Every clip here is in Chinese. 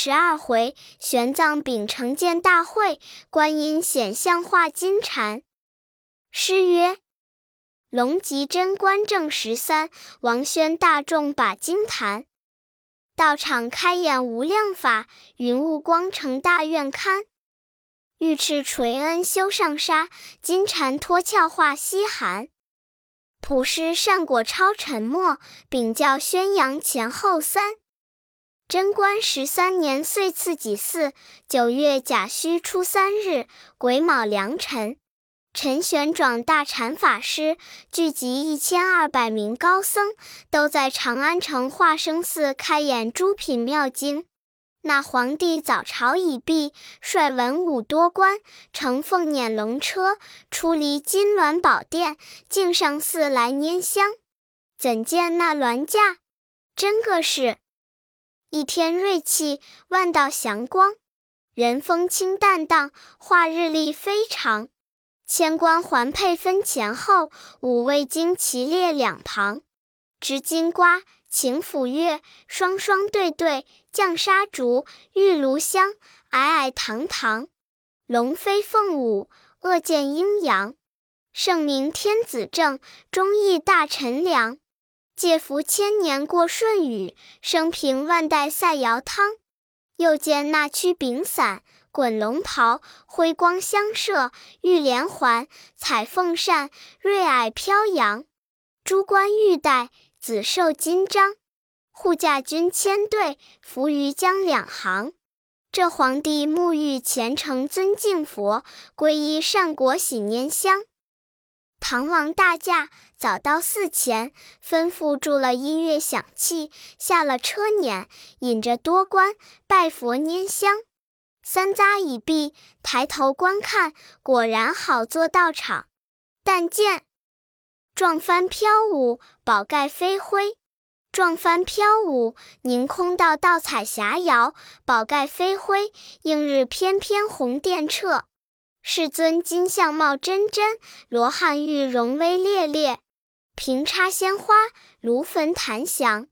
十二回，玄奘秉承见大会，观音显相化金蝉。诗曰：龙吉贞观正十三，王宣大众把金坛。道场开演无量法，云雾光成大愿龛。玉翅垂恩修上沙，金蝉脱壳化西寒。普施善果超沉默，禀教宣扬前后三。贞观十三年岁次己巳，九月甲戌初三日，癸卯良辰，陈玄奘大禅法师聚集一千二百名高僧，都在长安城化生寺开演诸品妙经。那皇帝早朝已毕，率文武多官，乘凤辇龙车，出离金銮宝殿，径上寺来拈香。怎见那銮驾，真个是！一天瑞气，万道祥光，人风清淡荡，化日丽非常。千官环佩分前后，五味旌旗列两旁。执金瓜，擎斧钺，双双对对，降沙竹，玉炉香，矮矮堂堂。龙飞凤舞，恶见阴阳。圣明天子正，忠义大臣良。借福千年过舜禹，生平万代赛尧汤。又见那曲柄伞，滚龙袍，辉光相射，玉连环，彩凤扇，瑞霭飘扬。珠冠玉带，紫绶金章，护驾军千队，伏于江两行。这皇帝沐浴虔诚尊敬佛，皈依善果喜拈香。唐王大驾，早到寺前，吩咐住了音乐响器，下了车辇，引着多官拜佛拈香。三匝已毕，抬头观看，果然好做道场。但见撞幡飘舞，宝盖飞辉；撞幡飘舞，凝空道道彩霞摇；宝盖飞辉，映日翩翩红电掣。世尊金相貌真真，罗汉玉容威烈烈。平插鲜花，炉焚檀香；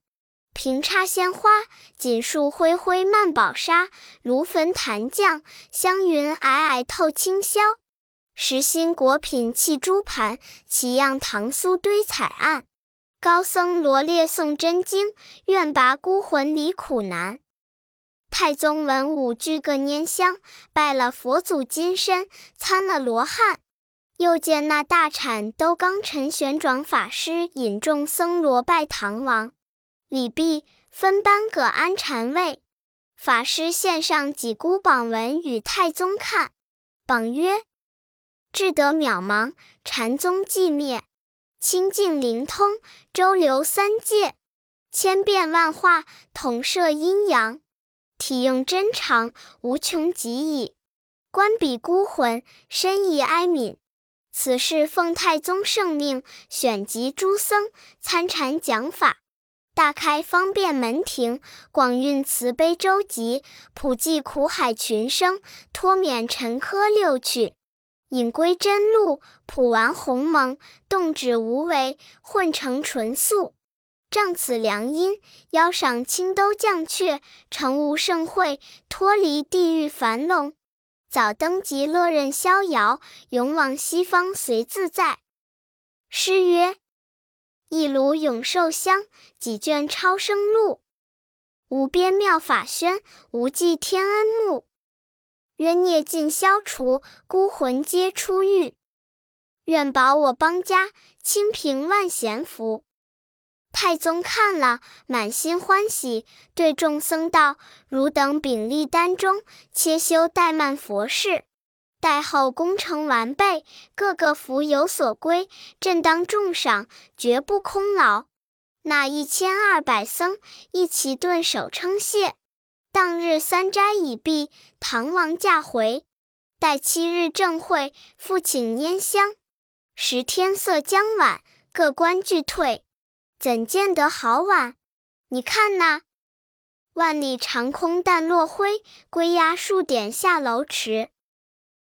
平插鲜花，锦树灰灰漫宝纱；炉焚檀降，香云霭霭透清霄。实心果品砌珠盘，奇样唐苏堆彩案。高僧罗列诵真经，愿拔孤魂离苦难。太宗文武俱各拈香，拜了佛祖金身，参了罗汉。又见那大产都纲陈玄奘法师引众僧罗拜唐王，礼毕，分班各安禅位。法师献上几孤榜文与太宗看，榜曰：“智德渺茫，禅宗寂灭；清净灵通，周流三界；千变万化，统摄阴阳。”体用真长，无穷极矣。观彼孤魂，深意哀悯。此事奉太宗圣命，选集诸僧参禅讲法，大开方便门庭，广运慈悲周集，普济苦海群生，脱免尘疴六趣，引归真路，普完鸿蒙，动止无为，混成纯素。仗此良因，邀赏青兜降阙，成无盛会，脱离地狱樊笼，早登极乐任逍遥，永往西方随自在。诗曰：一炉永寿香，几卷超生录。无边妙法宣，无际天恩沐。冤孽尽消除，孤魂皆出狱。愿保我邦家，清平万贤福。太宗看了，满心欢喜，对众僧道：“汝等秉立丹中，切修怠慢佛事。待后功成完备，个个福有所归，朕当重赏，绝不空劳。”那一千二百僧一齐顿首称谢。当日三斋已毕，唐王驾回，待七日正会，复请拈香。时天色将晚，各官俱退。怎见得好晚？你看那万里长空淡落晖，归鸦数点下楼迟。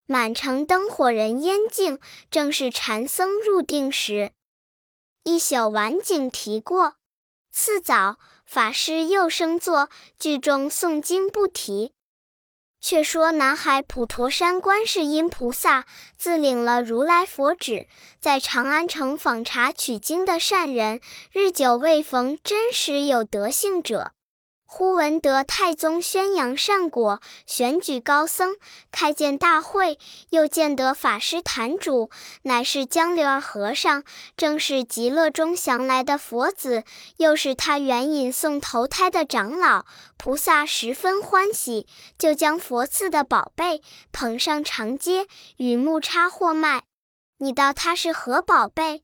满城灯火人烟静，正是禅僧入定时。一宿晚景啼过，次早法师又升座，句中诵经不提。却说南海普陀山观世音菩萨自领了如来佛旨，在长安城访查取经的善人，日久未逢真实有德性者。忽闻得太宗宣扬善果，选举高僧，开建大会，又见得法师坛主乃是江流儿和尚，正是极乐中降来的佛子，又是他援引送投胎的长老。菩萨十分欢喜，就将佛赐的宝贝捧上长街，与木叉货卖。你道他是何宝贝？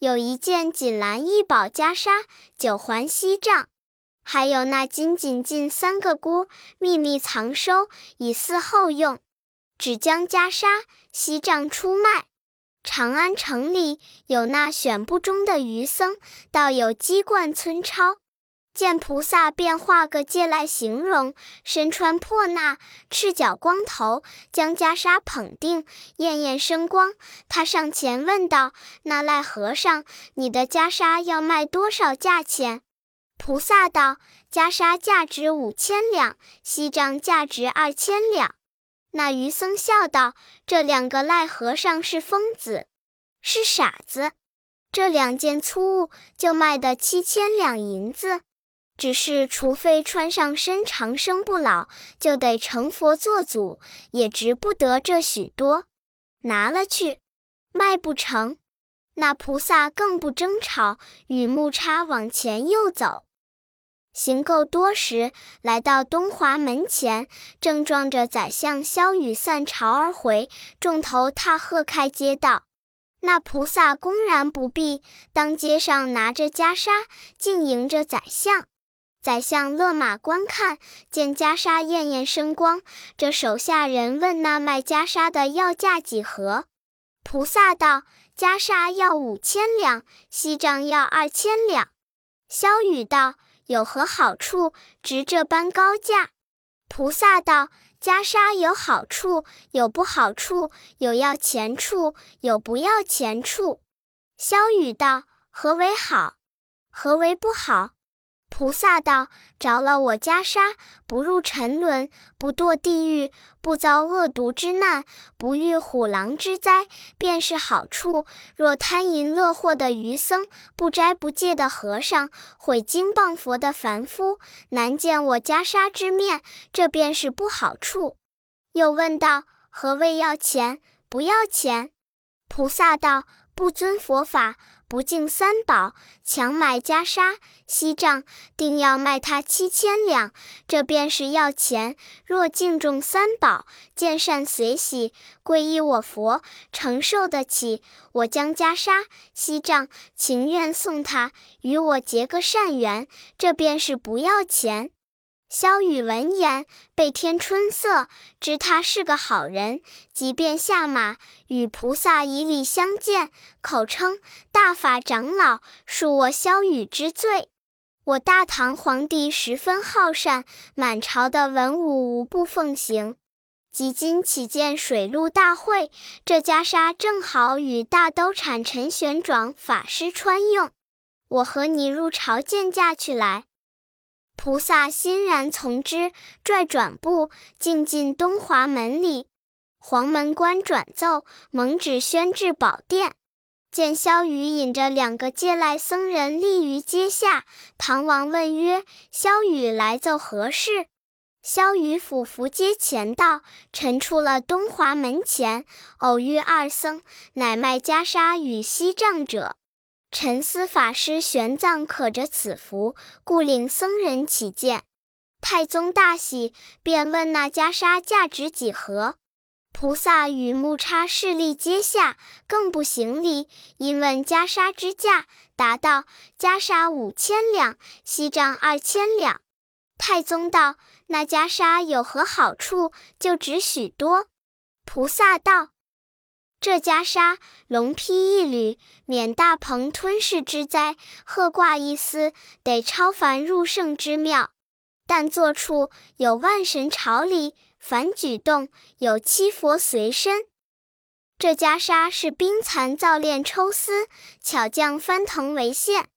有一件锦蓝一宝袈裟，九环锡杖。还有那金锦进三个箍，秘密藏收，以伺后用。只将袈裟、锡杖出卖。长安城里有那选不中的余僧，倒有鸡冠村超，见菩萨便画个借来形容，身穿破衲，赤脚光头，将袈裟捧定，艳艳生光。他上前问道：“那赖和尚，你的袈裟要卖多少价钱？”菩萨道：“袈裟价值五千两，锡杖价值二千两。”那余僧笑道：“这两个赖和尚是疯子，是傻子。这两件粗物就卖得七千两银子，只是除非穿上身长生不老，就得成佛做祖，也值不得这许多。拿了去，卖不成。”那菩萨更不争吵，与木叉往前又走。行够多时，来到东华门前，正撞着宰相萧雨散朝而回，众头踏喝开街道。那菩萨公然不避，当街上拿着袈裟，竟迎着宰相。宰相勒马观看，见袈裟艳艳生光，这手下人问那卖袈裟的要价几何？菩萨道。袈裟要五千两，锡杖要二千两。萧雨道：“有何好处，值这般高价？”菩萨道：“袈裟有好处，有不好处；有要钱处，有不要钱处。”萧雨道：“何为好？何为不好？”菩萨道：“着了我袈裟，不入沉沦，不堕地狱，不遭恶毒之难，不遇虎狼之灾，便是好处。若贪淫乐祸的余僧，不斋不戒的和尚，毁经谤佛的凡夫，难见我袈裟之面，这便是不好处。”又问道：“何谓要钱？不要钱？”菩萨道：“不遵佛法。”不敬三宝，强买袈裟、锡杖，定要卖他七千两，这便是要钱。若敬重三宝，见善随喜，皈依我佛，承受得起，我将袈裟、锡杖情愿送他，与我结个善缘，这便是不要钱。萧雨闻言，倍添春色，知他是个好人，即便下马，与菩萨以礼相见，口称大法长老恕我萧雨之罪。我大唐皇帝十分好善，满朝的文武无不奉行。即今起见水陆大会，这袈裟正好与大兜产陈玄奘法师穿用，我和你入朝见驾去来。菩萨欣然从之，拽转步，径进东华门里。黄门官转奏，蒙旨宣至宝殿。见萧雨引着两个借来僧人立于阶下。唐王问曰：“萧雨来奏何事？”萧雨俯伏阶前道：“臣出了东华门前，偶遇二僧，乃卖袈裟与锡杖者。”沉思法师玄奘可着此符，故领僧人起见。太宗大喜，便问那袈裟价值几何。菩萨与木叉势力接下，更不行礼，因问袈裟之价，答道：袈裟五千两，锡杖二千两。太宗道：那袈裟有何好处，就值许多？菩萨道。这袈裟龙披一缕，免大鹏吞噬之灾；鹤挂一丝，得超凡入圣之妙。但坐处有万神朝礼，凡举动有七佛随身。这袈裟是冰蚕造炼抽丝，巧匠翻腾为线。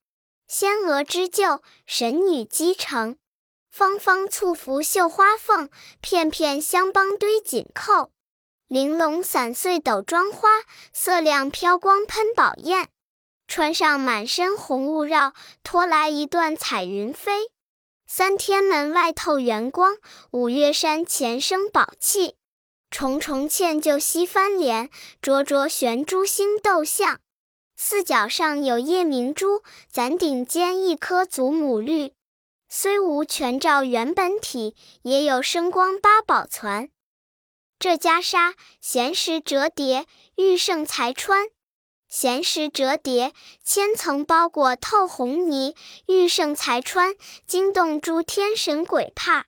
仙娥织就，神女机成。芳芳簇拂绣花凤，片片香帮堆锦扣。玲珑散碎斗妆花，色亮飘光喷宝焰。穿上满身红雾绕，拖来一段彩云飞。三天门外透圆光，五岳山前生宝气。重重嵌就西翻帘，灼灼悬珠星斗象。四角上有夜明珠，攒顶尖一颗祖母绿。虽无全照原本体，也有生光八宝攒。这袈裟闲时折叠，玉胜才穿；闲时折叠，千层包裹透红泥，玉胜才穿，惊动诸天神鬼怕。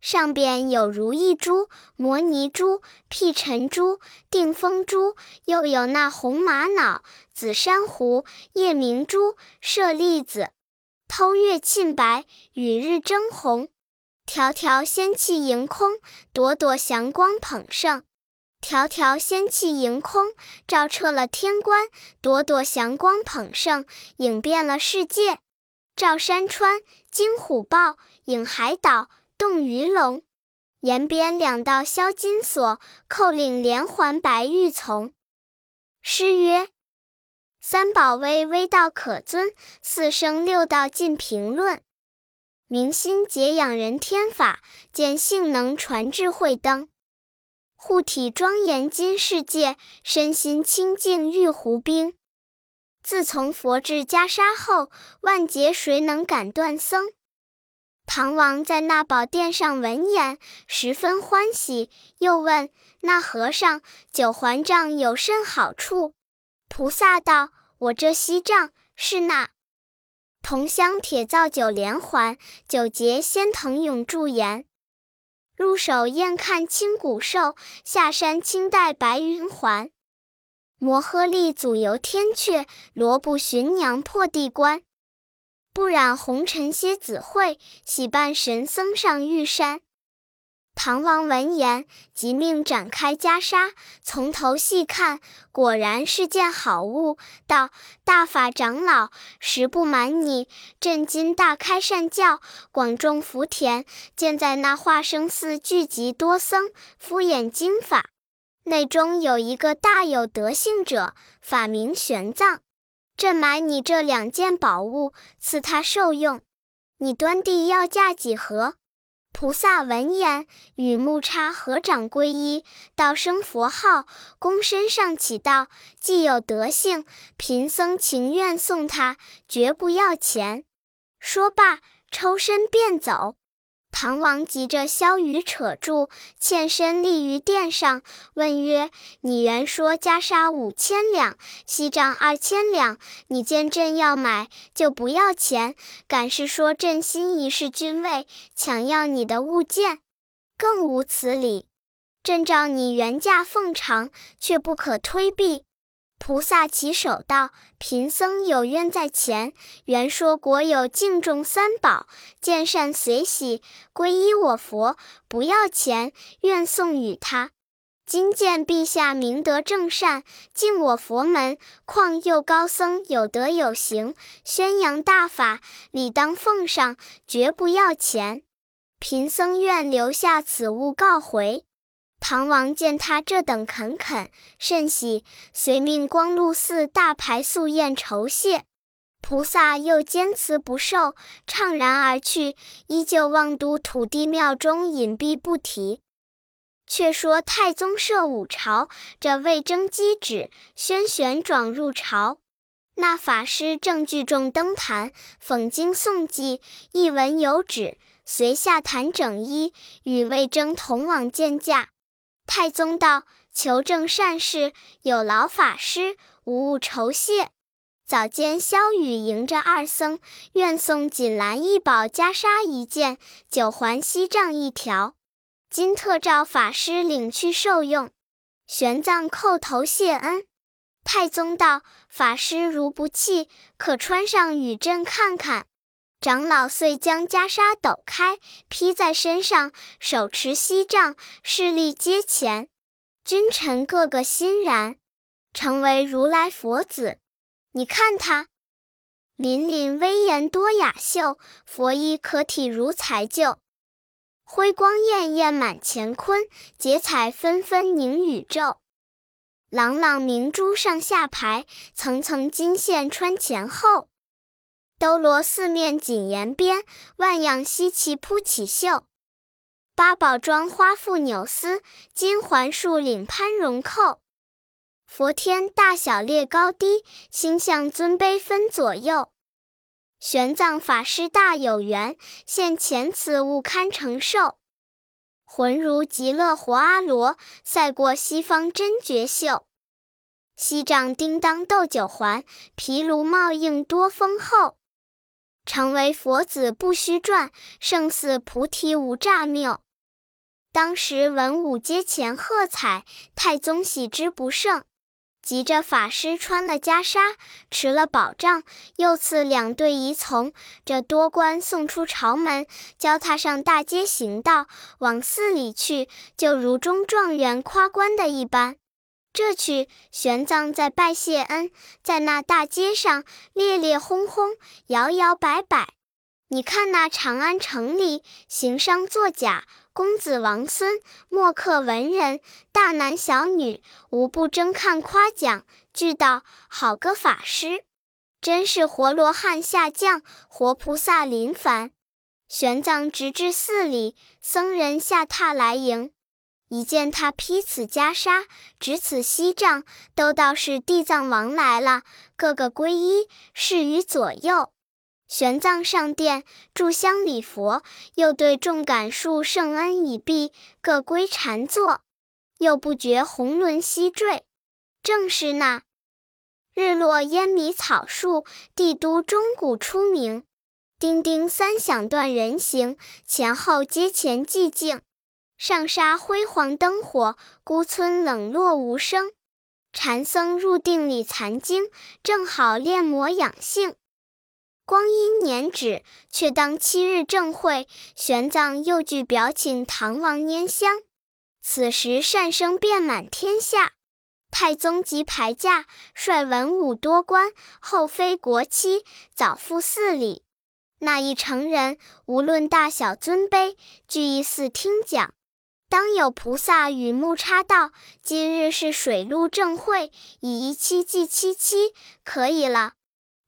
上边有如意珠、摩尼珠、辟尘珠、定风珠，又有那红玛瑙、紫珊瑚、夜明珠、舍利子、偷月沁白、与日争红，条条仙气盈空，朵朵祥光捧圣。条条仙气盈空，照彻了天关；朵朵祥光捧圣，影遍了世界。照山川，惊虎豹；影海岛。动鱼龙，沿边两道销金锁，扣领连环白玉琮。诗曰：三宝微微道可尊，四声六道尽评论。明心解养人天法，见性能传智慧灯。护体庄严金世界，身心清净玉壶冰。自从佛制袈裟后，万劫谁能敢断僧？唐王在那宝殿上闻言，十分欢喜，又问那和尚：“九环杖有甚好处？”菩萨道：“我这锡杖是那同乡铁造九连环，九节仙藤永驻颜。入手燕看青骨兽，下山青带白云环。摩诃力祖游天阙，罗布寻娘破地关。”不染红尘蝎子会，喜伴神僧上玉山。唐王闻言，即命展开袈裟，从头细看，果然是件好物。道：“大法长老，实不瞒你，朕今大开善教，广种福田，见在那化生寺聚集多僧，敷衍经法，内中有一个大有德性者，法名玄奘。”朕买你这两件宝物，赐他受用。你端地要价几何？菩萨闻言，与木叉合掌皈依，道声佛号，躬身上起道：既有德性，贫僧情愿送他，绝不要钱。说罢，抽身便走。唐王急着萧雨扯住，欠身立于殿上，问曰：“你原说袈裟五千两，锡杖二千两，你见朕要买，就不要钱，敢是说朕心仪是君位，抢要你的物件？更无此理。朕照你原价奉偿，却不可推避。”菩萨起手道：“贫僧有冤在前，原说国有敬重三宝，见善随喜，皈依我佛，不要钱，愿送与他。今见陛下明德正善，敬我佛门，况又高僧有德有行，宣扬大法，理当奉上，绝不要钱。贫僧愿留下此物告回。”唐王见他这等恳恳，甚喜，遂命光禄寺大排素宴酬谢。菩萨又坚持不受，怅然而去，依旧望都土地庙中隐蔽不提。却说太宗设五朝，这魏征击旨，宣玄转入朝。那法师正聚众登坛，讽经诵记，一闻有旨，遂下坛整衣，与魏征同往见驾。太宗道：“求正善事，有劳法师，无物酬谢。早间萧雨迎着二僧，愿送锦兰一宝袈裟一件，九环锡杖一条。今特召法师领去受用。”玄奘叩头谢恩。太宗道：“法师如不弃，可穿上与朕看看。”长老遂将袈裟抖开，披在身上，手持锡杖，势力阶前。君臣个个欣然，成为如来佛子。你看他。凛凛威严多雅秀，佛衣可体如才就。辉光艳艳满乾坤，结彩纷纷凝宇宙。朗朗明珠上下排，层层金线穿前后。兜罗四面锦沿边，万样稀奇铺起袖。八宝装花复纽丝，金环束领攀绒扣。佛天大小列高低，星象尊卑分左右。玄奘法师大有缘，现前此物堪承受。浑如极乐活阿罗，赛过西方真绝秀。锡杖叮当斗九环，毗卢帽应多丰厚。常为佛子不虚传，胜似菩提无诈谬。当时文武阶前喝彩，太宗喜之不胜。急着法师穿了袈裟，持了宝杖，又赐两对仪从，这多官送出朝门，教他上大街行道，往寺里去，就如中状元夸官的一般。这去，玄奘在拜谢恩，在那大街上烈烈轰轰，摇摇摆摆。你看那长安城里，行商作贾。公子王孙、墨客文人、大男小女，无不争看夸奖，俱道好个法师，真是活罗汉下降，活菩萨临凡。玄奘直至寺里，僧人下榻来迎，一见他披此袈裟，执此锡杖，都道是地藏王来了，个个皈依，侍于左右。玄奘上殿炷香礼佛，又对众感述圣恩已毕，各归禅坐。又不觉红轮西坠，正是那日落烟迷草树，帝都钟鼓初鸣。叮叮三响断人行，前后阶前寂静。上沙辉煌灯火，孤村冷落无声。禅僧入定里残经，正好练魔养性。光阴年止，却当七日正会，玄奘又具表请唐王拈香。此时善声遍满天下，太宗即排驾，率文武多官、后妃国戚，早赴寺里。那一成人，无论大小尊卑，俱一寺听讲。当有菩萨与木叉道：“今日是水陆正会，以一七祭七七，可以了。”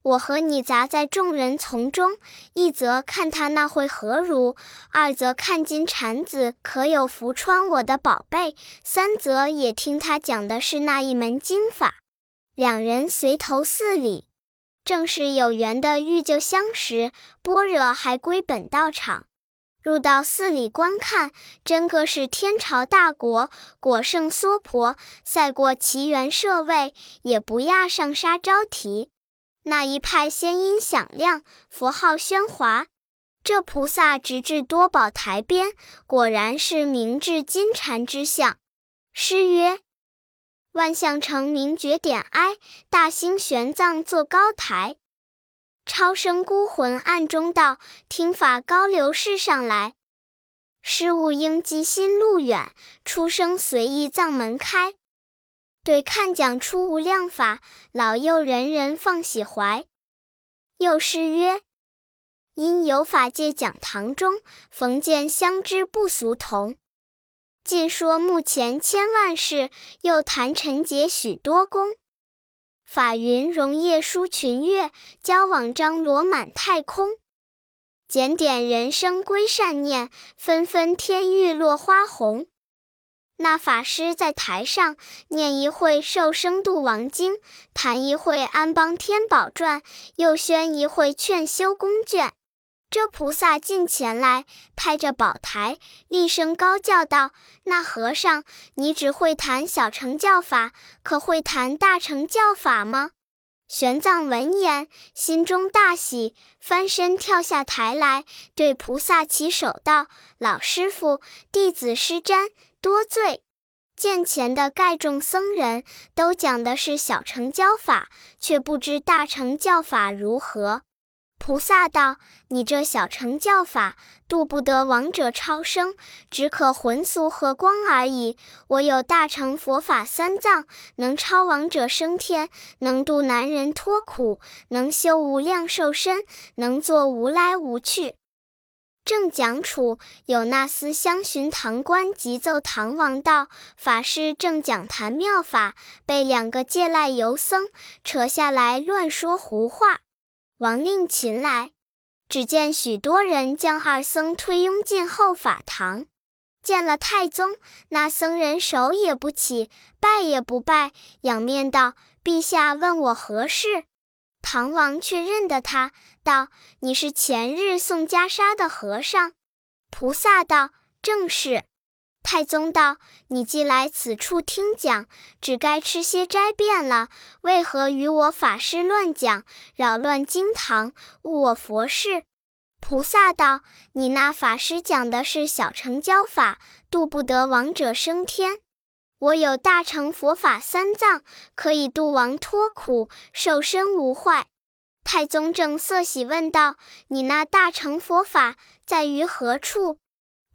我和你杂在众人丛中，一则看他那会何如，二则看金蝉子可有福穿我的宝贝，三则也听他讲的是那一门经法。两人随投寺里，正是有缘的遇就相识，般若还归本道场。入到寺里观看，真个是天朝大国，果圣娑婆，赛过奇缘舍卫，也不亚上沙招提。那一派仙音响亮，佛号喧哗。这菩萨直至多宝台边，果然是明智金蝉之相。诗曰：“万象成名绝点哀，大兴玄奘坐高台。超生孤魂暗中道，听法高流世上来。失物应机心路远，出生随意藏门开。”对看讲出无量法，老幼人人放喜怀。又诗曰：因有法界讲堂中，逢见相知不俗同。尽说目前千万事，又谈陈劫许多功。法云容夜疏群月，交往张罗满太空。检点人生归善念，纷纷天欲落花红。那法师在台上念一会《受生度王经》，谈一会《安邦天宝传》，又宣一会《劝修宫卷》。这菩萨近前来，拍着宝台，厉声高叫道：“那和尚，你只会谈小乘教法，可会谈大乘教法吗？”玄奘闻言，心中大喜，翻身跳下台来，对菩萨起手道：“老师傅，弟子施瞻。”多罪，见前的盖众僧人都讲的是小乘教法，却不知大乘教法如何。菩萨道：“你这小乘教法，度不得亡者超生，只可魂俗和光而已。我有大乘佛法三藏，能超亡者升天，能度男人脱苦，能修无量寿身，能作无来无去。”正讲处，有那厮相寻堂官，急奏唐王道：“法师正讲坛妙法，被两个借赖游僧扯下来乱说胡话。”王令擒来，只见许多人将二僧推拥进后法堂。见了太宗，那僧人手也不起，拜也不拜，仰面道：“陛下问我何事？”唐王却认得他，道：“你是前日送袈裟的和尚。”菩萨道：“正是。”太宗道：“你既来此处听讲，只该吃些斋便了。为何与我法师乱讲，扰乱经堂，误我佛事？”菩萨道：“你那法师讲的是小乘教法，度不得亡者升天。我有大乘佛法三藏，可以度亡脱苦，受身无坏。”太宗正色喜，问道：“你那大乘佛法在于何处？”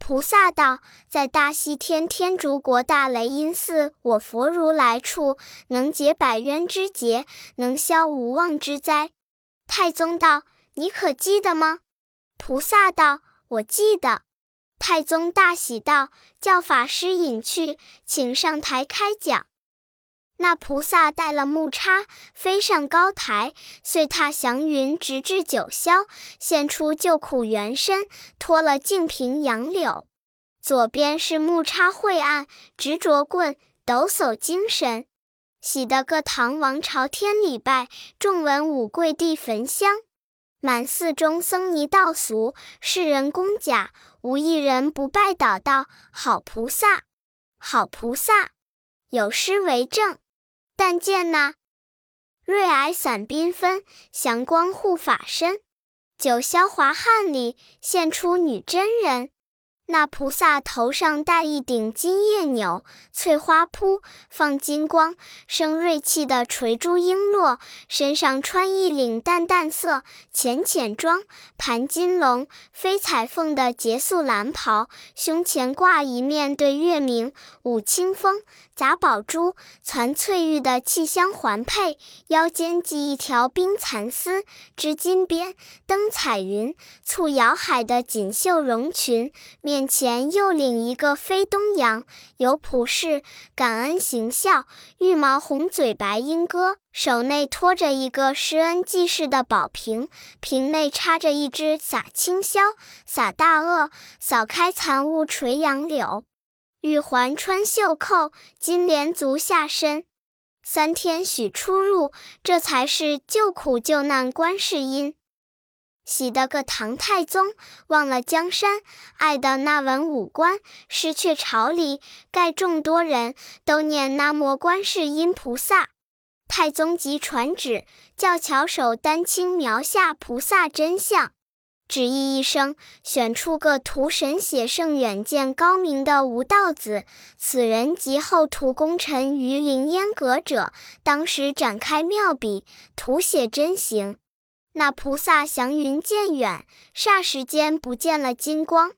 菩萨道：“在大西天天竺国大雷音寺，我佛如来处，能解百冤之结，能消无妄之灾。”太宗道：“你可记得吗？”菩萨道：“我记得。”太宗大喜道：“叫法师引去，请上台开讲。”那菩萨带了木叉，飞上高台，遂踏祥云，直至九霄，现出救苦原身，脱了净瓶杨柳。左边是木叉晦暗，执着棍，抖擞精神，喜得各唐王朝天礼拜，众文武跪地焚香，满寺中僧尼道俗，世人公甲，无一人不拜倒道：好菩萨，好菩萨，有诗为证。但见那瑞霭伞缤纷，祥光护法身。九霄华汉里现出女真人。那菩萨头上戴一顶金叶纽，翠花扑放金光，生锐气的垂珠璎珞；身上穿一领淡淡色浅浅装，盘金龙飞彩凤的结素蓝袍，胸前挂一面对月明，舞清风。杂宝珠攒翠玉的气香环佩，腰间系一条冰蚕丝，织金边，登彩云，簇瑶海的锦绣绒裙，面前又领一个飞东洋，有普世感恩行孝，玉毛红嘴白莺歌，手内托着一个施恩济世的宝瓶，瓶内插着一支洒清霄，洒大鳄，扫开残雾垂杨柳。玉环穿袖扣，金莲足下身，三天许出入，这才是救苦救难观世音。喜得个唐太宗忘了江山，爱的那文武官失却朝里，盖众多人都念南无观世音菩萨。太宗即传旨，叫巧手丹青描下菩萨真相。旨意一声，选出个图神写圣、远见高明的吴道子，此人即后图功臣于凌烟阁者。当时展开妙笔，图写真形。那菩萨祥云渐远，霎时间不见了金光。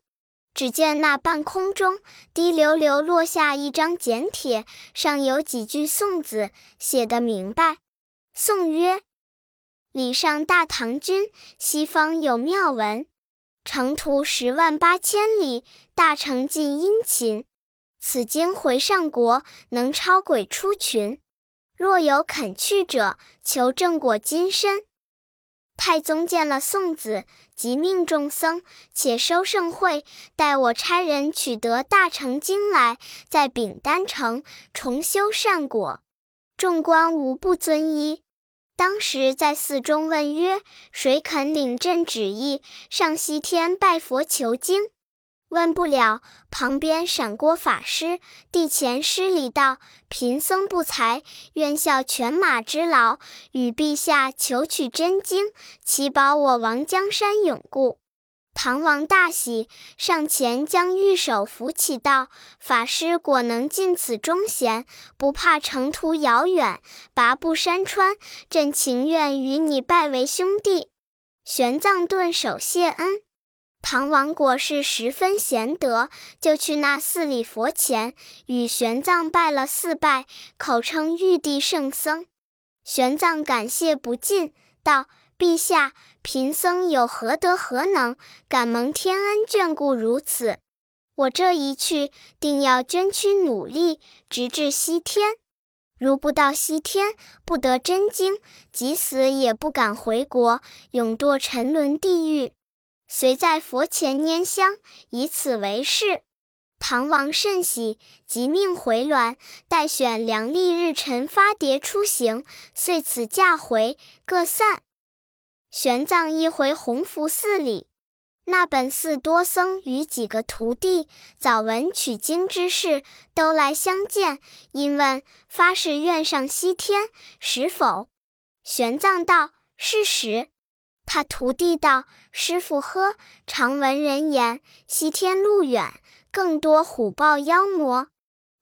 只见那半空中滴溜溜落下一张简帖，上有几句宋字，写得明白。宋曰。礼上大唐君，西方有妙文。程途十万八千里，大成尽殷勤。此经回上国，能超鬼出群。若有肯去者，求正果金身。太宗见了宋子，即命众僧且收盛会，待我差人取得大成经来，在丙丹城重修善果。众官无不遵依。当时在寺中问曰：“谁肯领朕旨意，上西天拜佛求经？”问不了，旁边闪过法师地前施礼道：“贫僧不才，愿效犬马之劳，与陛下求取真经，祈保我王江山永固。”唐王大喜，上前将玉手扶起，道：“法师果能尽此忠贤，不怕程途遥远，跋步山川，朕情愿与你拜为兄弟。”玄奘顿首谢恩。唐王果是十分贤德，就去那寺里佛前与玄奘拜了四拜，口称玉帝圣僧。玄奘感谢不尽，道：“陛下，贫僧有何德何能，敢蒙天恩眷顾如此？我这一去，定要捐躯努力，直至西天。如不到西天，不得真经，即死也不敢回国，永堕沉沦地狱。”遂在佛前拈香，以此为誓。唐王甚喜，即命回銮，待选良丽日辰发牒出行。遂此驾回，各散。玄奘一回弘福寺里，那本寺多僧与几个徒弟早闻取经之事，都来相见，因问发誓愿上西天，实否？玄奘道：“是实。”他徒弟道：“师傅呵，常闻人言，西天路远，更多虎豹妖魔，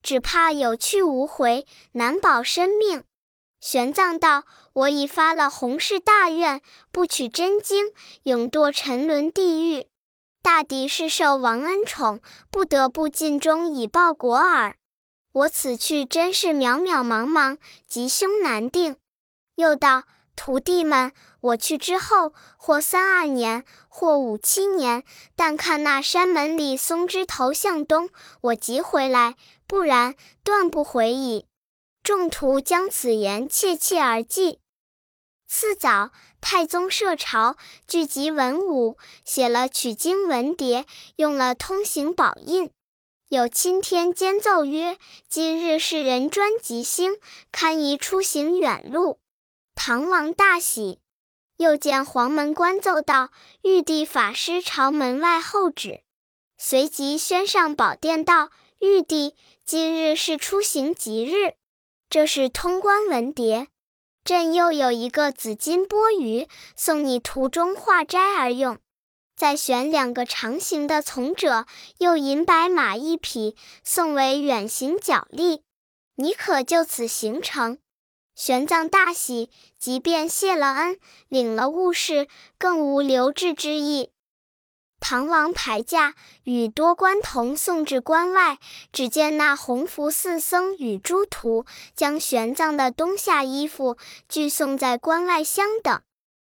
只怕有去无回，难保生命。”玄奘道：“我已发了弘誓大愿，不取真经，永堕沉沦地狱。大抵是受王恩宠，不得不尽忠以报国耳。我此去真是渺渺茫茫，吉凶难定。”又道。徒弟们，我去之后，或三二年，或五七年，但看那山门里松枝头向东，我即回来；不然，断不回矣。众徒将此言切切而记。次早，太宗设朝，聚集文武，写了取经文牒，用了通行宝印，有钦天监奏曰：今日是人专吉星，堪宜出行远路。唐王大喜，又见黄门官奏道：“玉帝法师朝门外候旨。”随即宣上宝殿道：“玉帝今日是出行吉日，这是通关文牒。朕又有一个紫金钵盂，送你途中化斋而用。再选两个长形的从者，又银白马一匹，送为远行脚力。你可就此行程。”玄奘大喜，即便谢了恩，领了物事，更无留置之意。唐王排驾，与多官同送至关外，只见那弘福寺僧与诸徒将玄奘的冬夏衣服俱送在关外相等。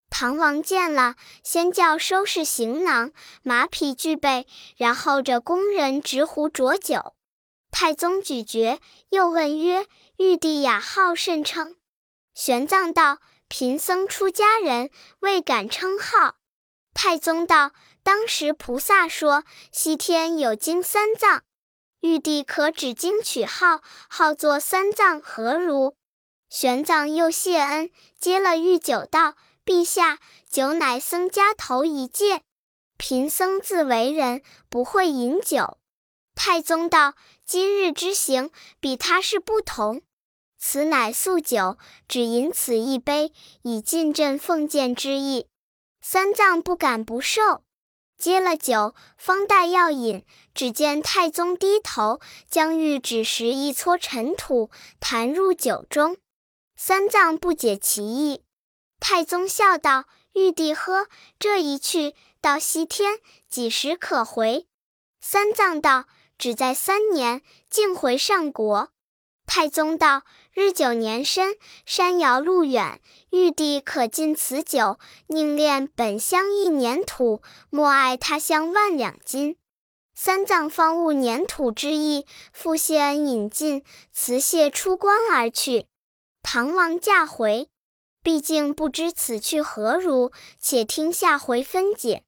唐王见了，先叫收拾行囊，马匹俱备，然后着工人执壶浊酒。太宗咀嚼，又问曰：“玉帝雅号甚称？”玄奘道：“贫僧出家人，未敢称号。”太宗道：“当时菩萨说，西天有经三藏，玉帝可指经取号，号作三藏，何如？”玄奘又谢恩，接了御酒道：“陛下，酒乃僧家头一戒，贫僧自为人，不会饮酒。”太宗道。今日之行，比他事不同。此乃素酒，只饮此一杯，以尽朕奉见之意。三藏不敢不受，接了酒，方待要饮，只见太宗低头，将玉指石一撮尘土，弹入酒中。三藏不解其意。太宗笑道：“玉帝喝，这一去到西天，几时可回？”三藏道。只在三年，竟回上国。太宗道：“日久年深，山遥路远，玉帝可尽此酒，宁恋本乡一年土，莫爱他乡万两金。”三藏方悟粘土之意，复谢恩饮尽，辞谢出关而去。唐王驾回，毕竟不知此去何如，且听下回分解。